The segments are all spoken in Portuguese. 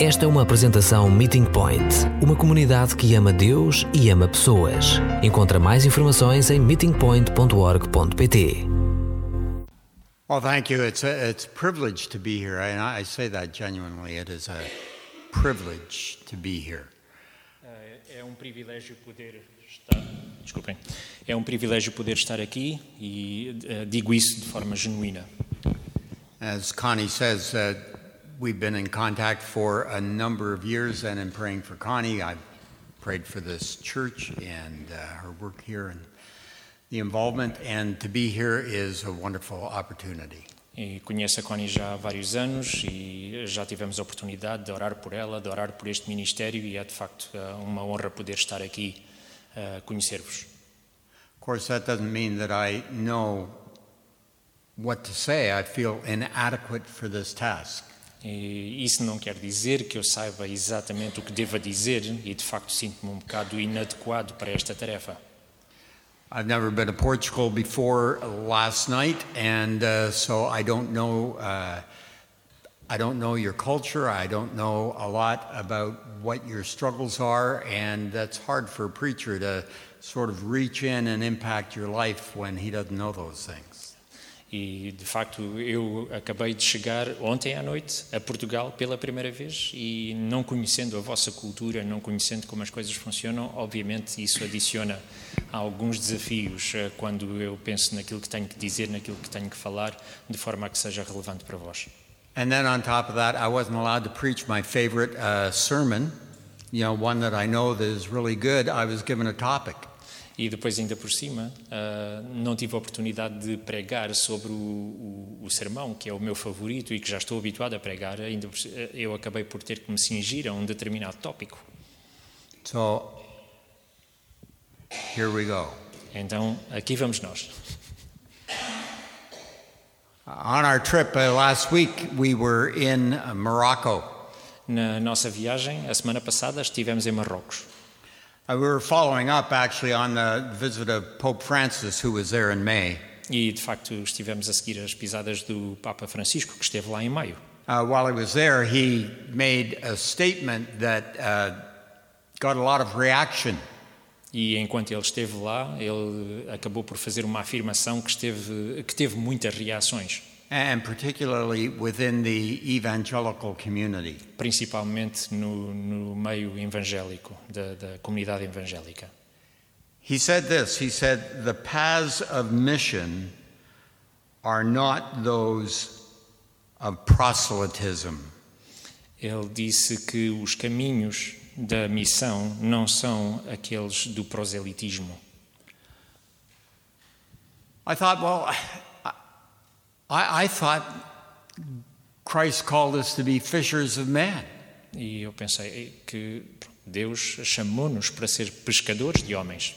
Esta é uma apresentação Meeting Point, uma comunidade que ama Deus e ama pessoas. Encontra mais informações em meetingpoint.org.pt. Well, thank you. It's a, it's a privilege to be here, and I say that genuinely. It is a privilege to be here. É um privilégio poder estar. Desculpem. É um privilégio poder estar aqui e eh, digo isso de forma genuína. As Connie says, uh, we've been in contact for a number of years, and in praying for Connie, I've prayed for this church and uh, her work here and the involvement, and to be here is a wonderful opportunity. E conheço a Connie já há vários anos e já tivemos a oportunidade de orar por ela, de orar por este ministério e é de facto eh, uma honra poder estar aqui a conhecer-vos. Of course, that doesn't mean that I know what to say. I feel inadequate for this task. E isso não quer dizer que eu saiba exatamente o que deva dizer e de facto sinto-me um bocado inadequado para esta tarefa. I've never been to Portugal before last night, and uh, so I don't know. Uh, I don't know your culture. I don't know a lot about what your struggles are, and that's hard for a preacher to sort of reach in and impact your life when he doesn't know those things. E de facto eu acabei de chegar ontem à noite a Portugal pela primeira vez e não conhecendo a vossa cultura, não conhecendo como as coisas funcionam, obviamente isso adiciona alguns desafios eh, quando eu penso naquilo que tenho que dizer, naquilo que tenho que falar, de forma a que seja relevante para vós. And then on top of that, I wasn't allowed to preach my favorite uh, sermon, you know, one that I know that is really good. I was given a topic. E depois, ainda por cima, ah, não tive a oportunidade de pregar sobre o, o, o sermão, que é o meu favorito e que já estou habituado a pregar. Ainda eu acabei por ter que me cingir a um determinado tópico. So here we go. Então, aqui vamos nós. On our trip uh, last week, we were in uh, Morocco. Na nossa viagem, a semana passada, estivemos em Marrocos. Uh, we were following up actually on the visit of Pope Francis, who was there in May. E, de facto, estivemos a seguir as pisadas do Papa Francisco, que esteve lá em maio. Uh, while he was there, he made a statement that uh, got a lot of reaction. E enquanto ele esteve lá, ele acabou por fazer uma afirmação que, esteve, que teve muitas reações, and particularly within the evangelical community. principalmente no, no meio evangélico, da, da comunidade evangélica. He said this He said, The paths of mission are not those of proselytism. Ele disse que os caminhos da missão não são aqueles do proselitismo. I thought, well, I, I thought Christ called us to be fishers of men. E eu pensei que Deus chamou-nos para ser pescadores de homens.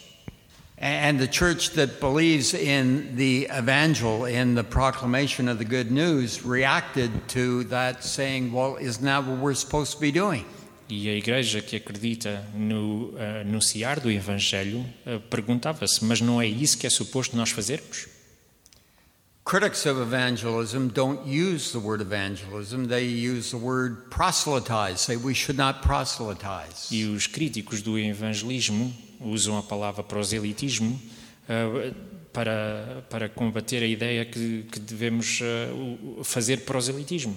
And the church that believes in the evangel, in the proclamation of the good news, reacted to that saying, well, isn't that what we're supposed to be doing? E a igreja que acredita no eh, anunciar do Evangelho eh, perguntava-se: mas não é isso que é suposto nós fazermos? Critics of evangelism don't use the word evangelism, they use the word proselytize, say we should not proselytize. E os críticos do evangelismo usam a palavra proselitismo eh, para, para combater a ideia que, que devemos o- fazer proselitismo.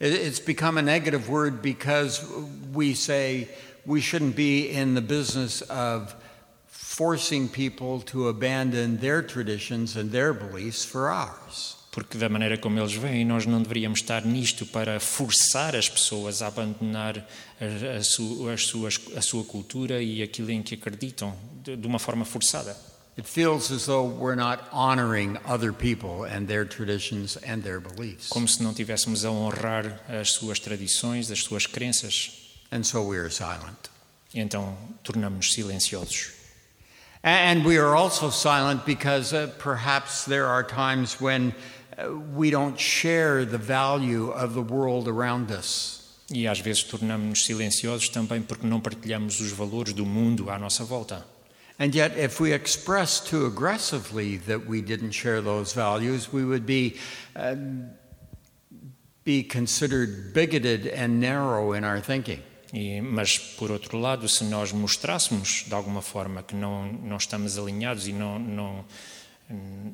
It's become a negative word because we say we shouldn't be in the business of forcing people to abandon their traditions and their beliefs for ours. Porque, da maneira como eles veem, nós não deveríamos estar nisto para forçar as pessoas a abandonar a, a su- suas, a sua cultura e aquilo em que acreditam, de, de uma forma forçada. It feels as though we're not honoring other people and their traditions and their beliefs. Como se não estivéssemos a honrar as suas tradições, as suas crenças. And so we are silent. E então tornamos-nos silenciosos. And we are also silent because uh, perhaps there are times when uh, we don't share the value of the world around us. E às vezes tornamos-nos silenciosos também porque não partilhamos os valores do mundo à nossa volta. And yet, if we express too aggressively that we didn't share those values, we would be um, be considered bigoted and narrow in our thinking. E, mas, por outro lado, se nós mostrássemos de alguma forma que não, não estamos alinhados e não, não,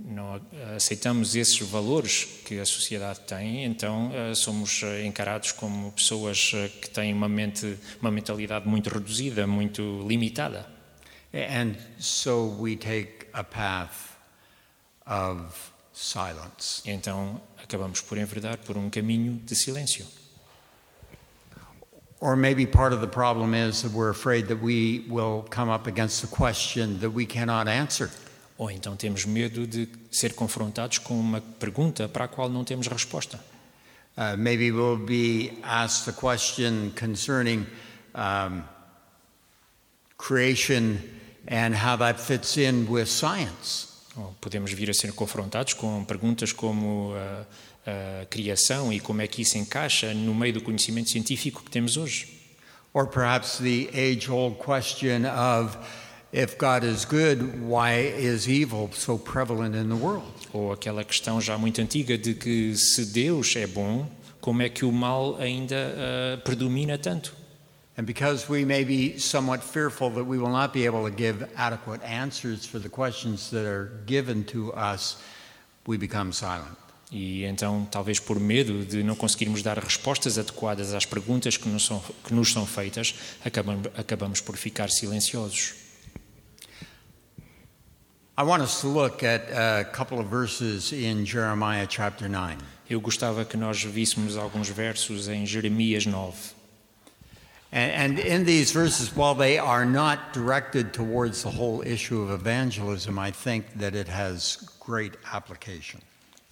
não aceitamos esses valores que a sociedade tem, então uh, somos uh, encarados como pessoas uh, que têm uma, mente, uma mentalidade muito reduzida, muito limitada. And so we take a path of silence. Então acabamos por enverdar por um caminho de silêncio. Or maybe part of the problem is that we're afraid that we will come up against a question that we cannot answer. Ou então temos medo de ser confrontados com uma pergunta para a qual não temos resposta. Uh, maybe we'll be asked a question concerning um, creation and how that fits in with science. Ou podemos vir a ser confrontados com perguntas como a, a criação e como é que isso encaixa no meio do conhecimento científico que temos hoje. Or perhaps the age old question of if God is good, why is evil so prevalent in the world? Ou aquela questão já muito antiga de que se Deus é bom, como é que o mal ainda uh, predomina tanto? And because we may be somewhat fearful that we will not be able to give adequate answers for the questions that are given to us, we become silent. E então, talvez por medo de não conseguirmos dar respostas adequadas às perguntas que nos são, que nos são feitas, acabamos, acabamos por ficar silenciosos. I want us to look at a couple of verses in Jeremiah chapter 9. Eu gostava que nós víssemos alguns versos em Jeremias 9. And, and in these verses, while they are not directed towards the whole issue of evangelism, I think that it has great application.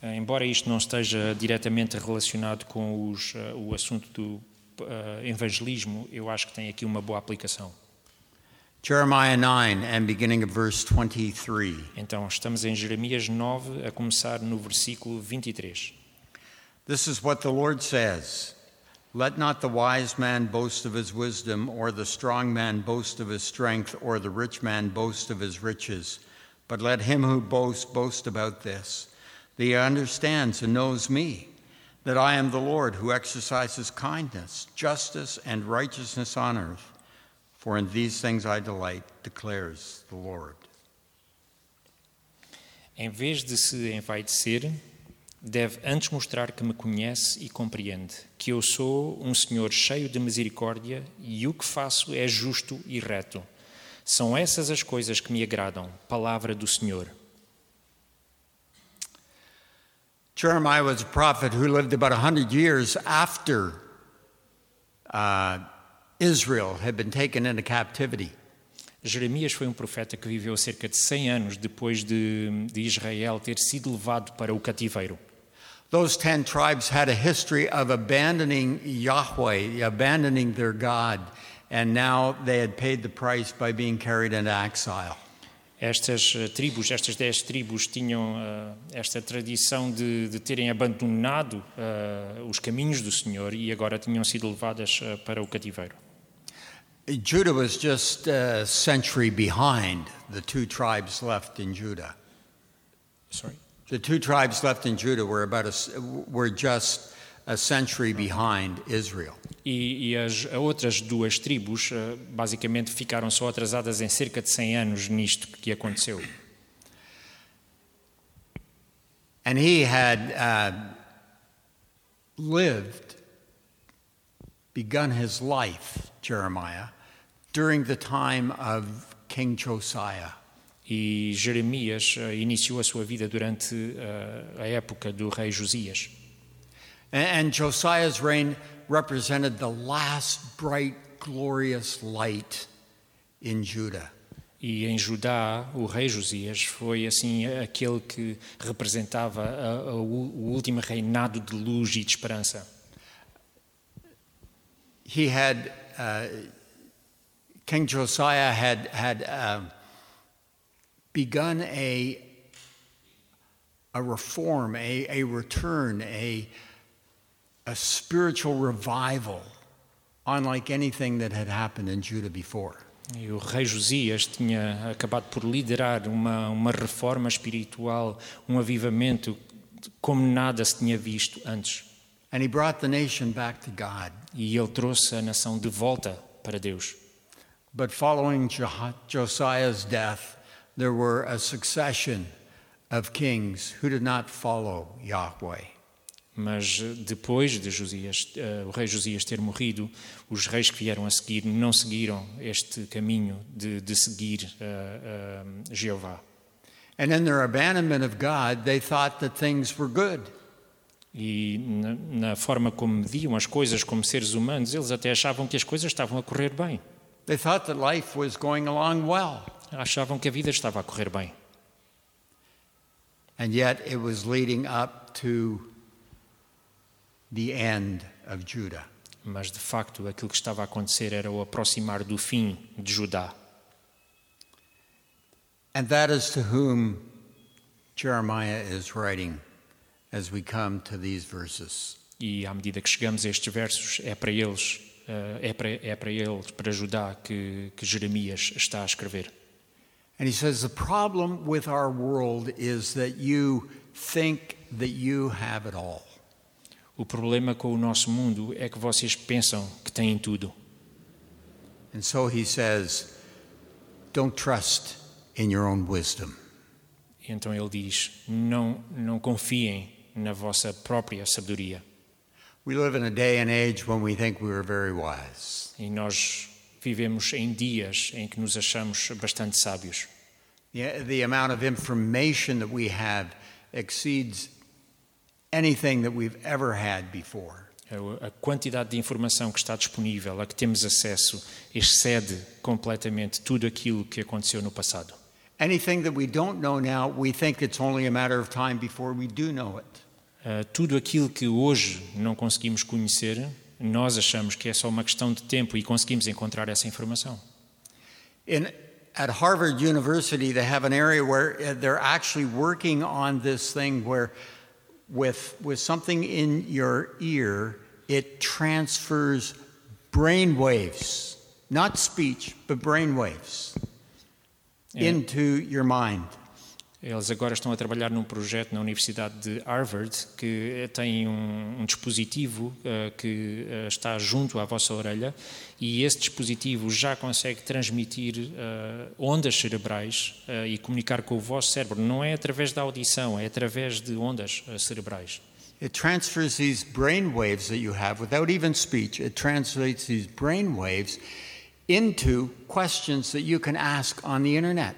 Eh, Embora isto não esteja diretamente relacionado com os, eh, o assunto do eh, evangelismo, eu acho que tem aqui uma boa aplicação. Jeremiah 9 and beginning of verse 23. Então, estamos em Jeremias 9, a começar no versículo 23. This is what the Lord says Let not the wise man boast of his wisdom, or the strong man boast of his strength, or the rich man boast of his riches. But let him who boasts boast about this, that he understands and knows me, that I am the Lord who exercises kindness, justice, and righteousness on earth. For in these things I delight, declares the Lord. Em vez de se envaidecer, deve antes mostrar que me conhece e compreende, que eu sou um Senhor cheio de misericórdia e o que faço é justo e reto. São essas as coisas que me agradam, palavra do Senhor. Jeremiah was a prophet who lived about 100 years after uh, Israel had been taken into captivity. Jeremias foi um profeta que viveu cerca de 100 anos depois de, de Israel ter sido levado para o cativeiro. Those ten tribes had a history of abandoning Yahweh, abandoning their God, and now they had paid the price by being carried into exile. Estas eh, tribos, estas dez tribos, tinham uh, esta tradição de, de terem abandonado uh, os caminhos do Senhor e agora tinham sido levadas uh, para o cativeiro. Judah was just a century behind the two tribes left in Judah. Sorry. The two tribes left in Judah were about a, were just a century behind Israel. E, e as outras duas tribos uh, basicamente ficaram só atrasadas em cerca de 100 anos nisto que aconteceu. And he had uh, lived, begun his life, Jeremiah, during the time of King Josiah. E Jeremias uh, iniciou a sua vida durante uh, a época do rei Josias. And, Josiah's reign represented the last bright, glorious light in Judah. E em Judá, o rei Josias foi assim aquele que representava a, a, o último reinado de luz e de esperança. He had uh, King Josiah had had uh, begun a a reform, a, a return, a a spiritual revival, unlike anything that had happened in Judah before. E o rei Josias tinha acabado por liderar uma, uma reforma espiritual, um avivamento como nada se tinha visto antes. And he brought the nation back to God. E ele trouxe a nação de volta para Deus. But following Josiah's death, there were a succession of kings who did not follow Yahweh. Mas eh, depois de Josias, eh, o rei Josias ter morrido, os reis que vieram a seguir não seguiram este caminho de, de seguir eh, eh, Jeová. And in their abandonment of God, they thought that things were good. E na, na forma como mediam as coisas como seres humanos, eles até achavam que as coisas estavam a correr bem. They thought that life was going along well. Achavam que a vida estava a correr bem. And yet it was leading up to the end of Judah. Mas de facto aquilo que estava a acontecer era o aproximar do fim de Judá. And that is to whom Jeremiah is writing as we come to these verses. E à medida que chegamos a estes versos, é para eles, eh, é para, é para eles, para Judá, que, que Jeremias está a escrever. And he says the problem with our world is that you think that you have it all. O problema com o nosso mundo é que vocês pensam que têm tudo. And so he says, don't trust in your own wisdom. Então ele diz: não, não confiem na vossa própria sabedoria. We live in a day and age when we think we are very wise. E nós vivemos em dias em que nos achamos bastante sábios. The, the amount of information that we have exceeds anything that we've ever had before. A a quantidade de informação que está disponível, a que temos acesso, excede completamente tudo aquilo que aconteceu no passado. Anything that we don't know now, we think it's only a matter of time before we do know it. Uh, tudo aquilo que hoje não conseguimos conhecer, nós achamos que é só uma questão de tempo e conseguimos encontrar essa informação. In, at Harvard University, they have an area where uh, they're actually working on this thing where, with, with something in your ear, it transfers brain waves, not speech, but brain waves, Yeah. into your mind. Eles agora estão a trabalhar num projeto na Universidade de Harvard que tem um, um dispositivo uh, que uh, está junto à vossa orelha e esse dispositivo já consegue transmitir uh, ondas cerebrais e comunicar com o vosso cérebro. Não é através da audição, é através de ondas cerebrais. It transfers these brain waves that you have without even speech. It translates these brain waves into questions that you can ask on the internet.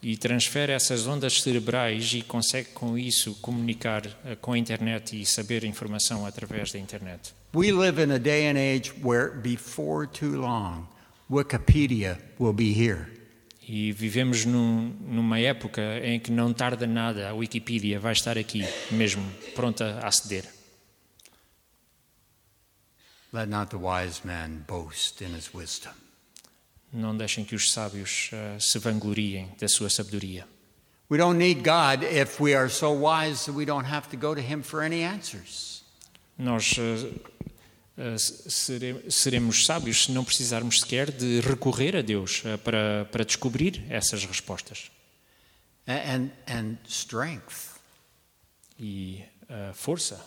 E transfere essas ondas cerebrais e consegue com isso comunicar uh, com a internet e saber informação através da internet. We live in a day and age where before too long, Wikipedia will be here. E vivemos num, numa época em que não tarda nada, a Wikipedia vai estar aqui mesmo, pronta a aceder. Let not the wise man boast in his wisdom. Não deixem que os sábios uh, se vangloriem da sua sabedoria. We don't need God if we are so wise that we don't have to go to him for any answers. Nós uh, uh, sere, seremos sábios se não precisarmos sequer de recorrer a Deus uh, para, para descobrir essas respostas. And, and, strength. E força.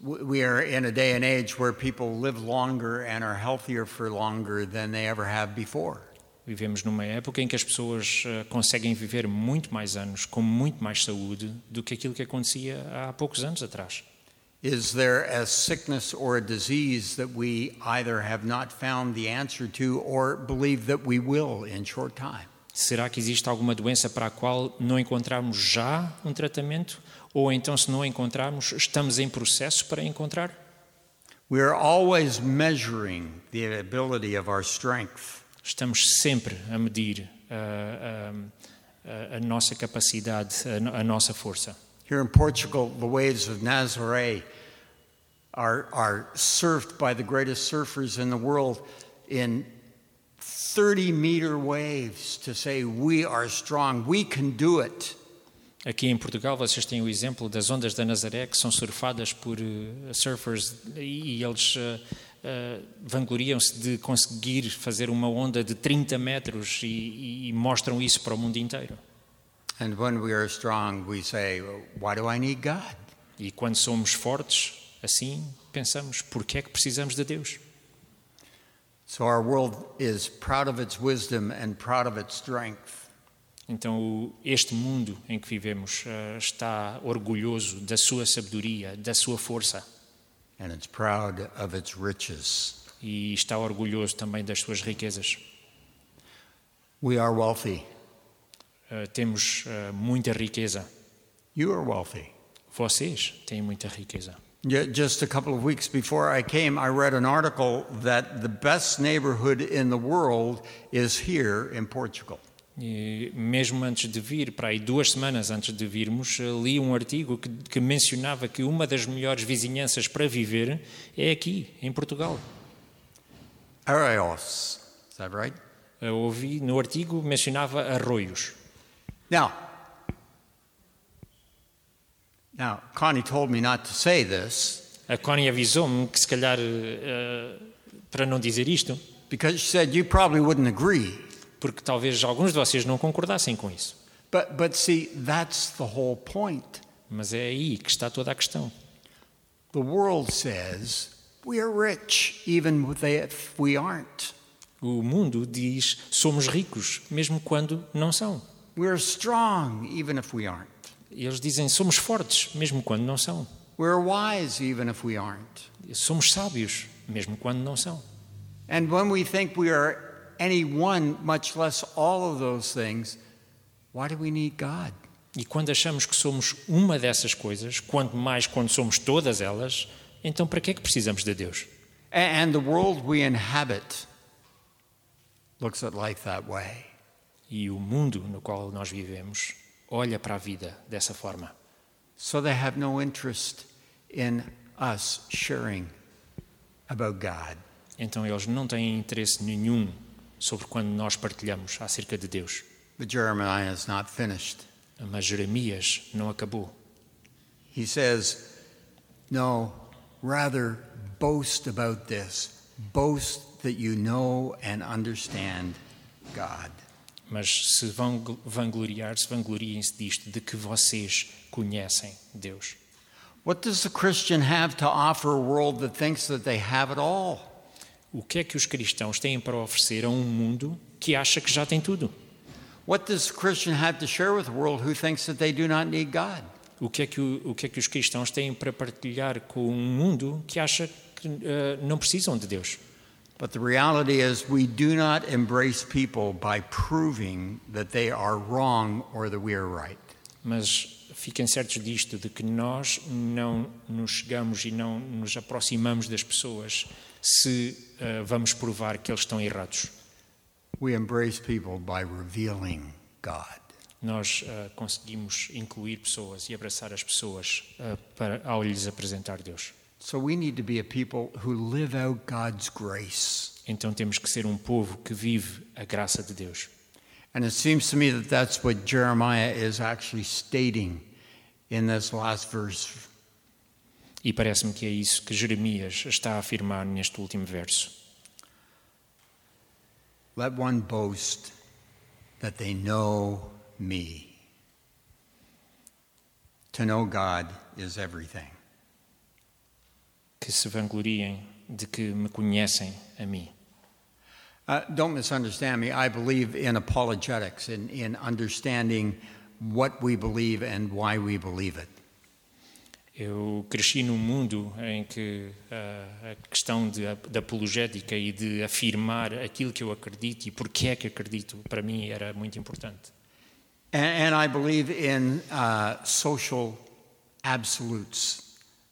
We are in a day and age where people live longer and are healthier for longer than they ever have before. Vivemos numa época em que as pessoas uh, conseguem viver muito mais anos, com muito mais saúde, do que aquilo que acontecia há poucos anos atrás. Is there a sickness or a disease that we either have not found the answer to or believe that we will in short time? Será que existe alguma doença para a qual não encontramos já um tratamento? Ou então, se não encontrarmos, estamos em processo para encontrar? We are always measuring the ability of our strength. Estamos sempre a medir uh, uh, a nossa capacidade, a, a nossa força. Here in Portugal, the waves of Nazaré are, are surfed by the greatest surfers in the world in 30 meter waves to say, We are strong, we can do it. Aqui em Portugal, vocês têm o exemplo das ondas da Nazaré, que são surfadas por uh, surfers e, e eles uh, uh, vangloriam-se de conseguir fazer uma onda de 30 metros e, e- mostram isso para o mundo inteiro. And when we are strong, we say, Why do I need God? E quando somos fortes, assim, pensamos, por que é que precisamos de Deus? So our world is proud of its wisdom and proud of its strength. Então, este mundo em que vivemos eh, está orgulhoso da sua sabedoria, da sua força e está orgulhoso também das suas riquezas. We are wealthy. Eh, temos eh, muita riqueza. You are wealthy. Vocês têm muita riqueza. Ju- Just a couple of weeks before I came, I read an article that the best neighborhood in the world is here in Portugal. E mesmo antes de vir, para aí duas semanas antes de virmos, eh, li um artigo que, que mencionava que uma das melhores vizinhanças para viver é aqui, em Portugal. Arraios. Is that right? Eu ouvi no artigo mencionava arroios. Now, now, Connie told me not to say this A Connie avisou-me que se calhar eh, para não dizer isto, because she said you probably wouldn't agree. Porque talvez alguns de vocês não concordassem com isso. But, but see, that's the whole point. Mas é aí que está toda a questão. The world says we are rich even if we aren't. O mundo diz somos ricos, mesmo quando não são. We're strong even if we aren't. Eles dizem somos fortes, mesmo quando não são. We're wise even if we aren't. Somos sábios, mesmo quando não são. And when we think we are any one, much less all of those things, why do we need God? E quando achamos que somos uma dessas coisas, quanto mais quando somos todas elas, então para que é que precisamos de Deus? And the world we inhabit looks at life that way. E o mundo no qual nós vivemos olha para a vida dessa forma. So they have no interest in us sharing about God. Então eles não têm interesse nenhum sobre quando nós partilhamos acerca de Deus. Mas Jeremias não acabou. He says, No, rather boast about this. Boast that you know and understand God. Mas se vão gl- vangloriar-se, vangloriem-se disto, de que vocês conhecem Deus. What does the Christian have to offer a world that thinks that they have it all? O que é que os cristãos têm para oferecer a um mundo que acha que já tem tudo? What does the Christian have to share with a world who thinks that they do not need God? O que é que, o, o que, é que os cristãos têm para partilhar com um mundo que acha que eh, não precisam de Deus? But the reality is, we do not embrace people by proving that they are wrong or that we are right. Mas fiquem certos disto, de que nós não nos chegamos e não nos aproximamos das pessoas se eh, vamos provar que eles estão errados. We embrace people by revealing God. Nós eh, conseguimos incluir pessoas e abraçar as pessoas eh, para, ao lhes apresentar Deus. So we need to be a people who live out God's grace. Então temos que ser um povo que vive a graça de Deus. And it seems to me that that's what Jeremiah is actually stating in this last verse. E parece-me que é isso que Jeremias está a afirmar neste último verso. Let one boast that they know me. To know God is everything. Que se vangloriem de que me conhecem a mim. Uh, don't misunderstand me. I believe in apologetics, in, in understanding what we believe and why we believe it. Eu cresci num mundo em que ah, a questão de, da apologética e de afirmar aquilo que eu acredito e porque é que acredito, para mim era muito importante. And, and I believe in uh, social absolutes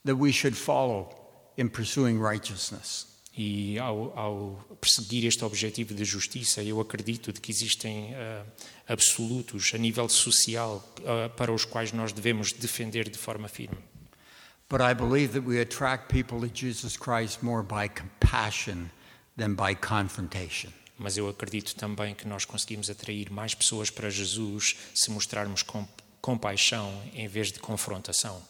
that we should follow in pursuing righteousness. E ao, ao perseguir este objetivo de justiça, eu acredito de que existem ah, absolutos a nível social ah, para os quais nós devemos defender de forma firme. But I believe that we attract people to Jesus Christ more by compassion than by confrontation. Mas eu acredito também que nós conseguimos atrair mais pessoas para Jesus se mostrarmos com, compaixão em vez de confrontação.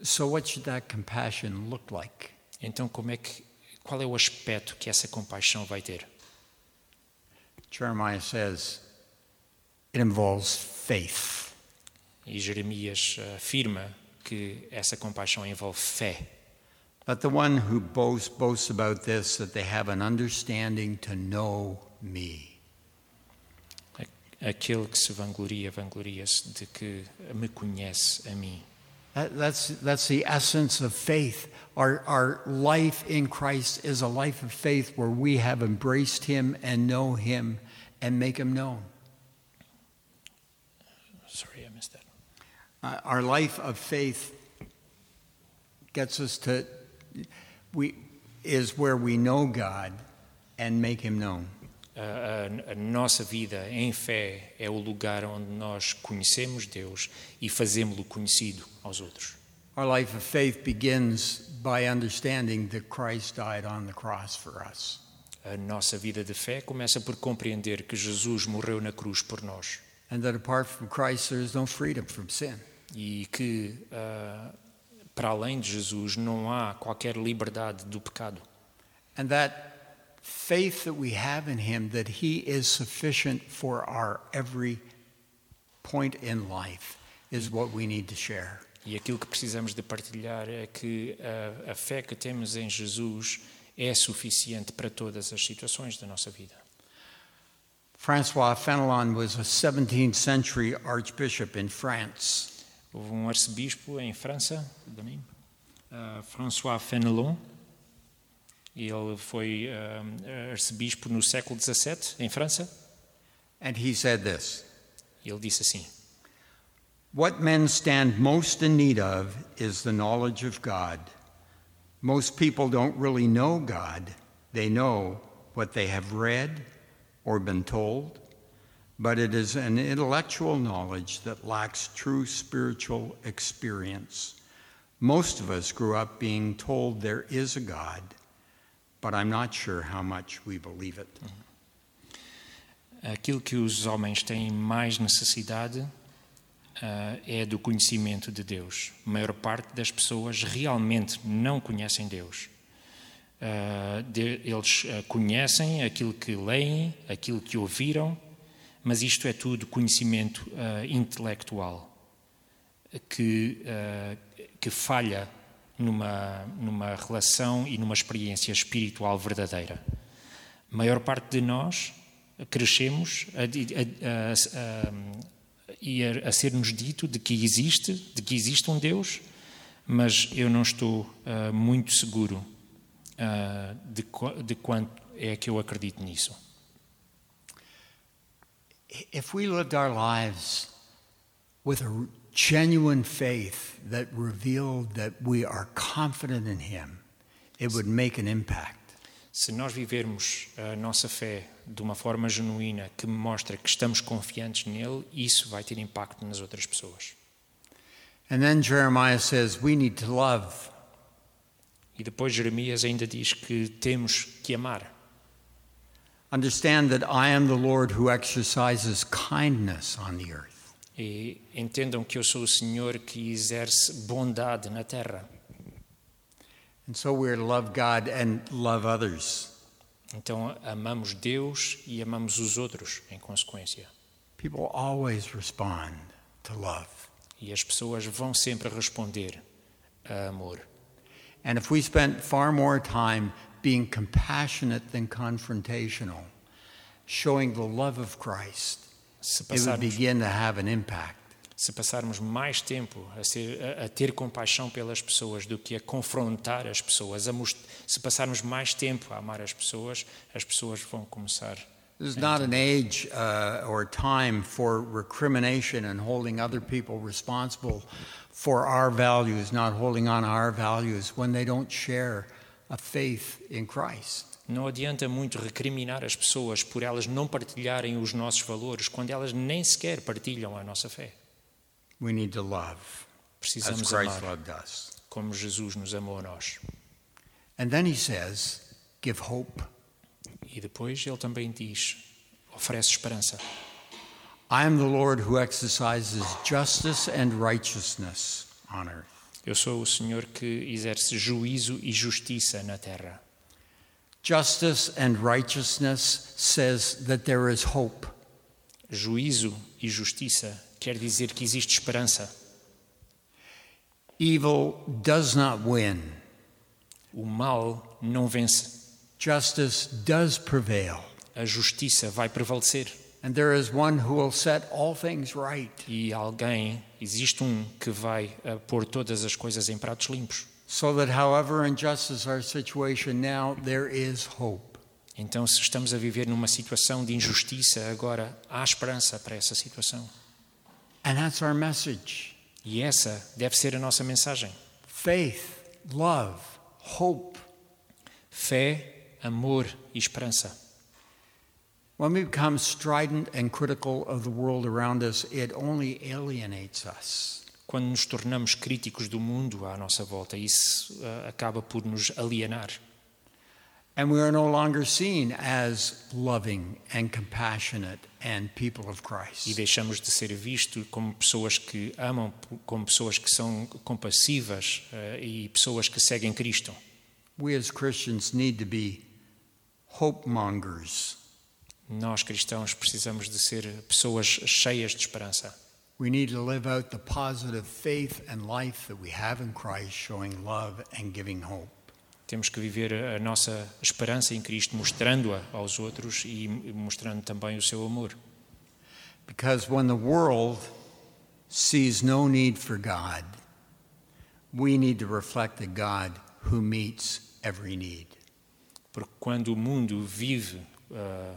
So, what should that compassion look like? Então, como é que, qual é o aspecto que essa compaixão vai ter? Jeremiah says it involves faith. E Jeremias eh, afirma porque essa compaixão envolve fé. Let the one who boasts boasts about this that they have an understanding to know me. Aquele que se vangloria, vangloria-se de que me conhece a mim. That, that's, that's the essence of faith. Our, our life in Christ is a life of faith where we have embraced Him and know Him and make Him known. Sorry, I missed that. Uh, our life of faith gets us to, we, is where we know God and make Him known. A, a- a nossa vida em fé é o lugar onde nós conhecemos Deus e fazemos-lo conhecido aos outros. Our life of faith begins by understanding that Christ died on the cross for us. A nossa vida de fé começa por compreender que Jesus morreu na cruz por nós And that apart from Christ, there is no freedom from sin. e que, ah, para além de Jesus, não há qualquer liberdade do pecado. And that faith that we have in Him, that He is sufficient for our every point in life, is what we need to share. E aquilo que precisamos de partilhar é que a, a fé que temos em Jesus é suficiente para todas as situações da nossa vida. Francois Fenelon was a 17th century archbishop in France. Houve um arcebispo em França, ah, François Fenelon, ele foi ah, arcebispo no século XVII em França, And he said this ele disse assim: What men stand most in need of is the knowledge of God. Most people don't really know God, they know what they have read or been told, but it is an intellectual knowledge that lacks true spiritual experience. Most of us grew up being told there is a God, but I'm not sure how much we believe it. Aquilo que os homens têm mais necessidade ah, é do conhecimento de Deus. A maior parte das pessoas realmente não conhecem Deus. Ah, de- eles ah, conhecem aquilo que leem, aquilo que ouviram, mas isto é tudo conhecimento ah, intelectual que, que falha numa, numa relação e numa experiência espiritual verdadeira. A maior parte de nós crescemos a, a, a, a, ser-nos dito de que existe, de que existe um Deus, mas eu não estou muito seguro ah, de, de quanto é que eu acredito nisso. If we lived our lives with a genuine faith that revealed that we are confident in Him, it would make an impact. Se nós vivermos a nossa fé de uma forma genuína que mostra que estamos confiantes nele, isso vai ter impacto nas outras pessoas. And then Jeremiah says we need to love. E depois Jeremias ainda diz que temos que amar. Understand that I am the Lord who exercises kindness on the earth. E entendam que eu sou o Senhor que exerce bondade na terra. And so we're to love God and love others. Então amamos Deus e amamos os outros em consequência. People always respond to love. E as pessoas vão sempre responder a amor. And if we spent far more time being compassionate than confrontational, showing the love of Christ, it would begin to have an impact. se passarmos mais tempo a, ser- a- a ter compaixão pelas pessoas do que a confrontar as pessoas, se passarmos mais tempo a amar as pessoas, as pessoas vão começar. This is not an age uh, or time for recrimination and holding other people responsible for our values, not holding on to our values when they don't share a faith in Christ. Não adianta muito recriminar as pessoas por elas não partilharem os nossos valores quando elas nem sequer partilham a nossa fé. We need to love as Precisamos Christ amar loved us. como Jesus nos amou a nós. And then he says, give hope. E depois ele também diz, oferece esperança. I am the Lord who exercises justice and righteousness on earth. Eu sou o Senhor que exerce juízo e justiça na terra. Justice and righteousness says that there is hope. Juízo e justiça quer dizer que existe esperança. Evil does not win. O mal não vence. Justice does prevail. A justiça vai prevalecer. And there is one who will set all things right. E alguém, existe um que vai uh, pôr todas as coisas em pratos limpos. So that however unjust is our situation now, there is hope. Então, se estamos a viver numa situação de injustiça, agora há esperança para essa situação. And that's our message. E essa deve ser a nossa mensagem. Faith, love, hope. Fé, amor e esperança. When we become strident and critical of the world around us, it only alienates us. Quando nos tornamos críticos do mundo à nossa volta, isso uh, acaba por nos alienar. And we are no longer seen as loving and compassionate and people of E Christ. deixamos de ser vistos como pessoas que amam, como pessoas que são compassivas uh, e pessoas que seguem Cristo. We as Christians need to be hope mongers. Nós cristãos precisamos de ser pessoas cheias de esperança. We need to live out the positive faith and life that we have in Christ, showing love and giving hope. Temos que viver a nossa esperança em Cristo, mostrando-a aos outros e mostrando também o seu amor. Because when the world sees no need for God, we need to reflect the God who meets every need. Porque quando o mundo vive ah,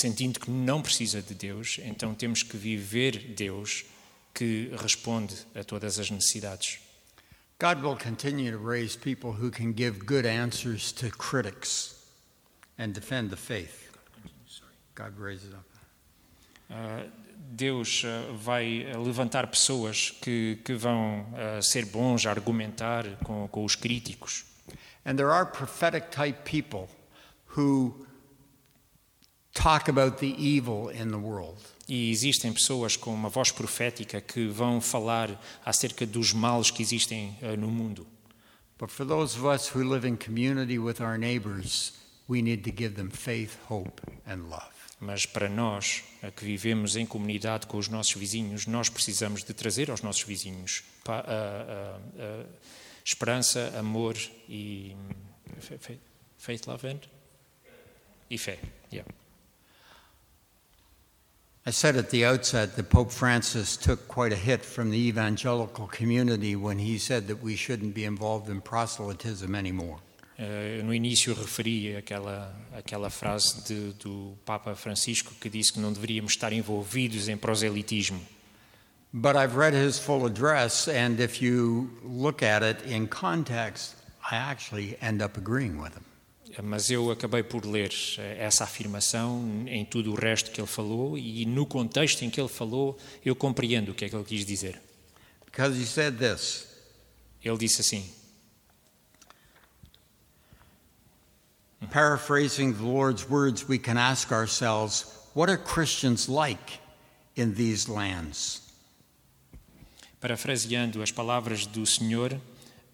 sentindo que não precisa de Deus, então temos que viver Deus que responde a todas as necessidades. God will continue to raise people who can give good answers to critics and defend the faith. God raises up. Ah, Deus ah, vai levantar pessoas que, que vão ah, ser bons a argumentar com, com os críticos. And there are prophetic type people who talk about the evil in the world. E existem pessoas com uma voz profética que vão falar acerca dos males que existem ah, no mundo. But for those of us who live in community with our neighbors, we need to give them faith, hope, and love. Mas para nós, ah, que vivemos em comunidade com os nossos vizinhos, nós precisamos de trazer aos nossos vizinhos pa- ah, ah, esperança, amor e fe- faith, love and e fé. Yeah. I said at the outset that Pope Francis took quite a hit from the evangelical community when he said that we shouldn't be involved in proselytism anymore. Eh, no início referi aquela, aquela frase de- do Papa Francisco que disse que não deveríamos estar envolvidos em proselitismo. But I've read his full address, and if you look at it in context, I actually end up agreeing with him. Mas eu acabei por ler eh, essa afirmação em tudo o resto que ele falou e no contexto em que ele falou eu compreendo o que é que ele quis dizer. Because he said this Ele disse assim: paraphrasing the Lord's words, we can ask ourselves, what are Christians like in these lands? Parafraseando as palavras do Senhor,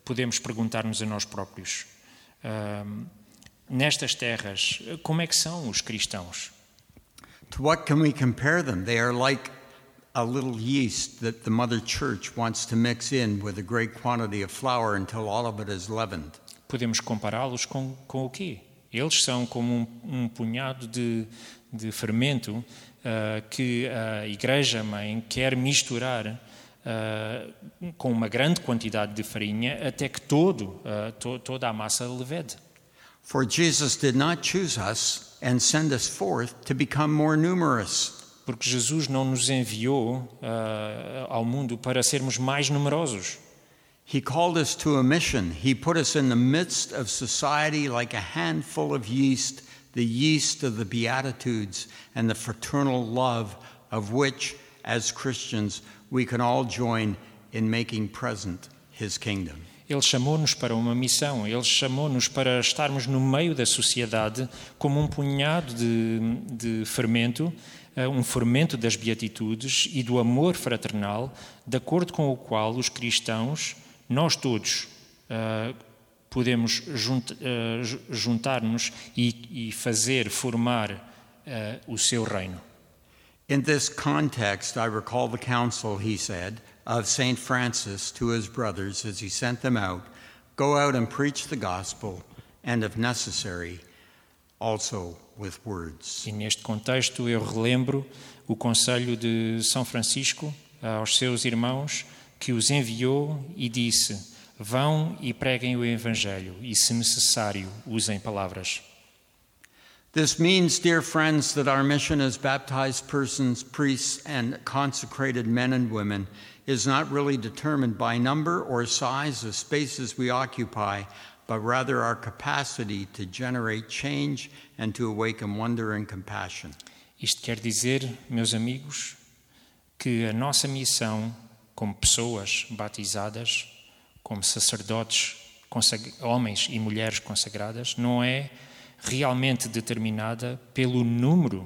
podemos perguntar-nos a nós próprios: ahm, nestas terras, como é que são os cristãos? To what can we compare them? They are like a little yeast that the Mother Church wants to mix in with a great quantity of flour until all of it is leavened. Podemos compará-los com, com o quê? Eles são como um, um punhado de, de fermento ah, que a Igreja-mãe quer misturar ah, com uma grande quantidade de farinha até que todo, ah, to- toda a massa levede. For Jesus did not choose us and send us forth to become more numerous. Porque Jesus não nos enviou ah, ao mundo para sermos mais numerosos. He called us to a mission. He put us in the midst of society like a handful of yeast, the yeast of the Beatitudes and the fraternal love of which, as Christians, we can all join in making present His kingdom. Ele chamou-nos para uma missão, ele chamou-nos para estarmos no meio da sociedade como um punhado de, de fermento, eh, um fermento das beatitudes e do amor fraternal, de acordo com o qual os cristãos, nós todos, eh, podemos eh, ju- juntar-nos e, fazer, formar o seu reino. In this context, I recall the counsel, he said, of St. Francis to his brothers as he sent them out Go out and preach the gospel, and if necessary, also with words. E neste contexto eu relembro o conselho de São Francisco eh, aos seus irmãos que os enviou e disse: Vão e preguem o evangelho e se necessário usem palavras. This means, dear friends, that our mission as baptized persons, priests, and consecrated men and women is not really determined by number or size of spaces we occupy, but rather our capacity to generate change and to awaken wonder and compassion. Isto quer dizer, meus amigos, que a nossa missão como pessoas batizadas, como sacerdotes, homens e mulheres consagradas, não é realmente determinada pelo número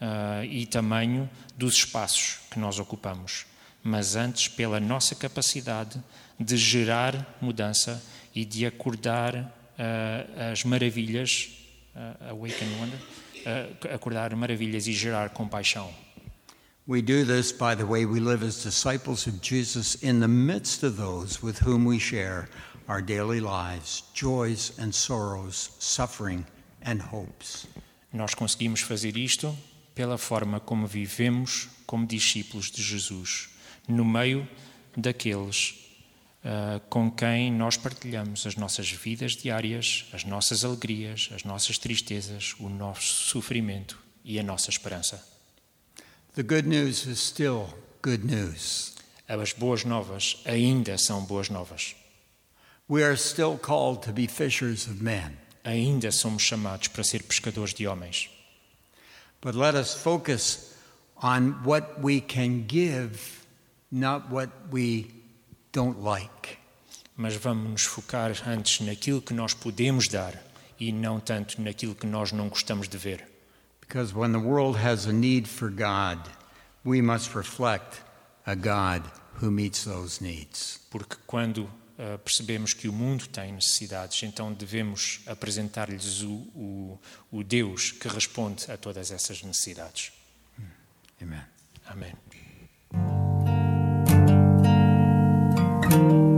uh, e tamanho dos espaços que nós ocupamos mas antes pela nossa capacidade de gerar mudança e de acordar uh, as maravilhas, uh, awaken wonder, uh, acordar maravilhas e gerar compaixão. We do this by the way we live as disciples of Jesus in the midst of those with whom we share our daily lives, joys and sorrows, suffering and hopes. Nós conseguimos fazer isto pela forma como vivemos como discípulos de Jesus no meio daqueles uh, com quem nós partilhamos as nossas vidas diárias, as nossas alegrias, as nossas tristezas, o nosso sofrimento e a nossa esperança. The good news is still good news. As boas novas ainda são boas novas. We are still called to be fishers of men. Ainda somos chamados para ser pescadores de homens. But let us focus on what we can give not what we don't like. Mas vamos nos focar antes naquilo que nós podemos dar e não tanto naquilo que nós não gostamos de ver. Because when the world has a need for God, we must reflect a God who meets those needs. Porque quando uh, percebemos que o mundo tem necessidades, então devemos apresentar-lhes o, o, o Deus que responde a todas essas necessidades. Amen. Amém. thank you